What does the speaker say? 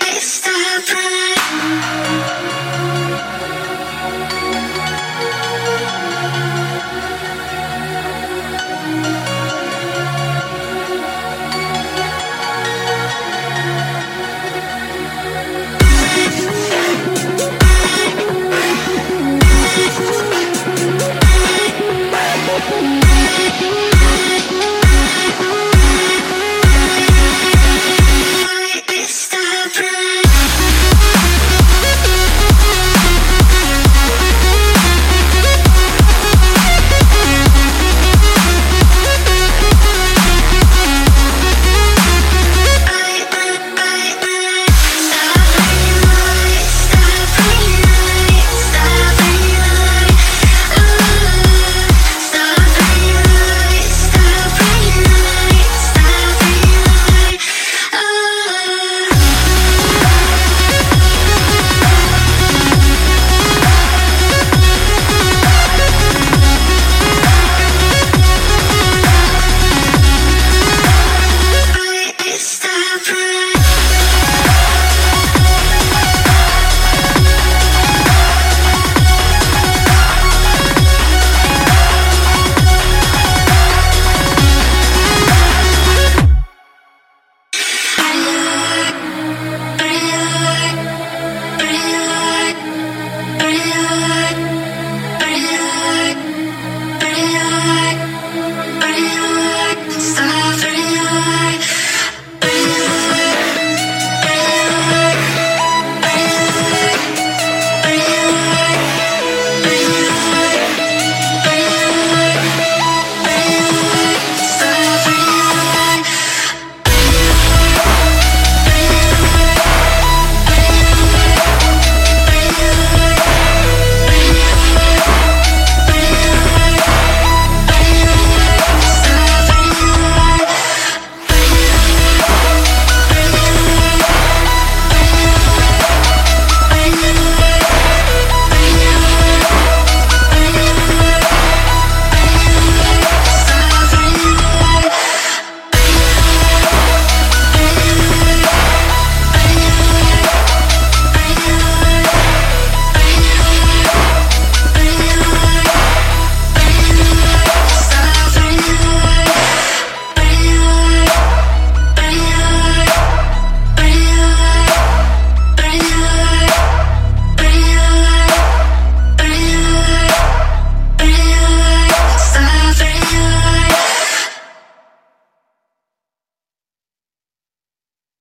It's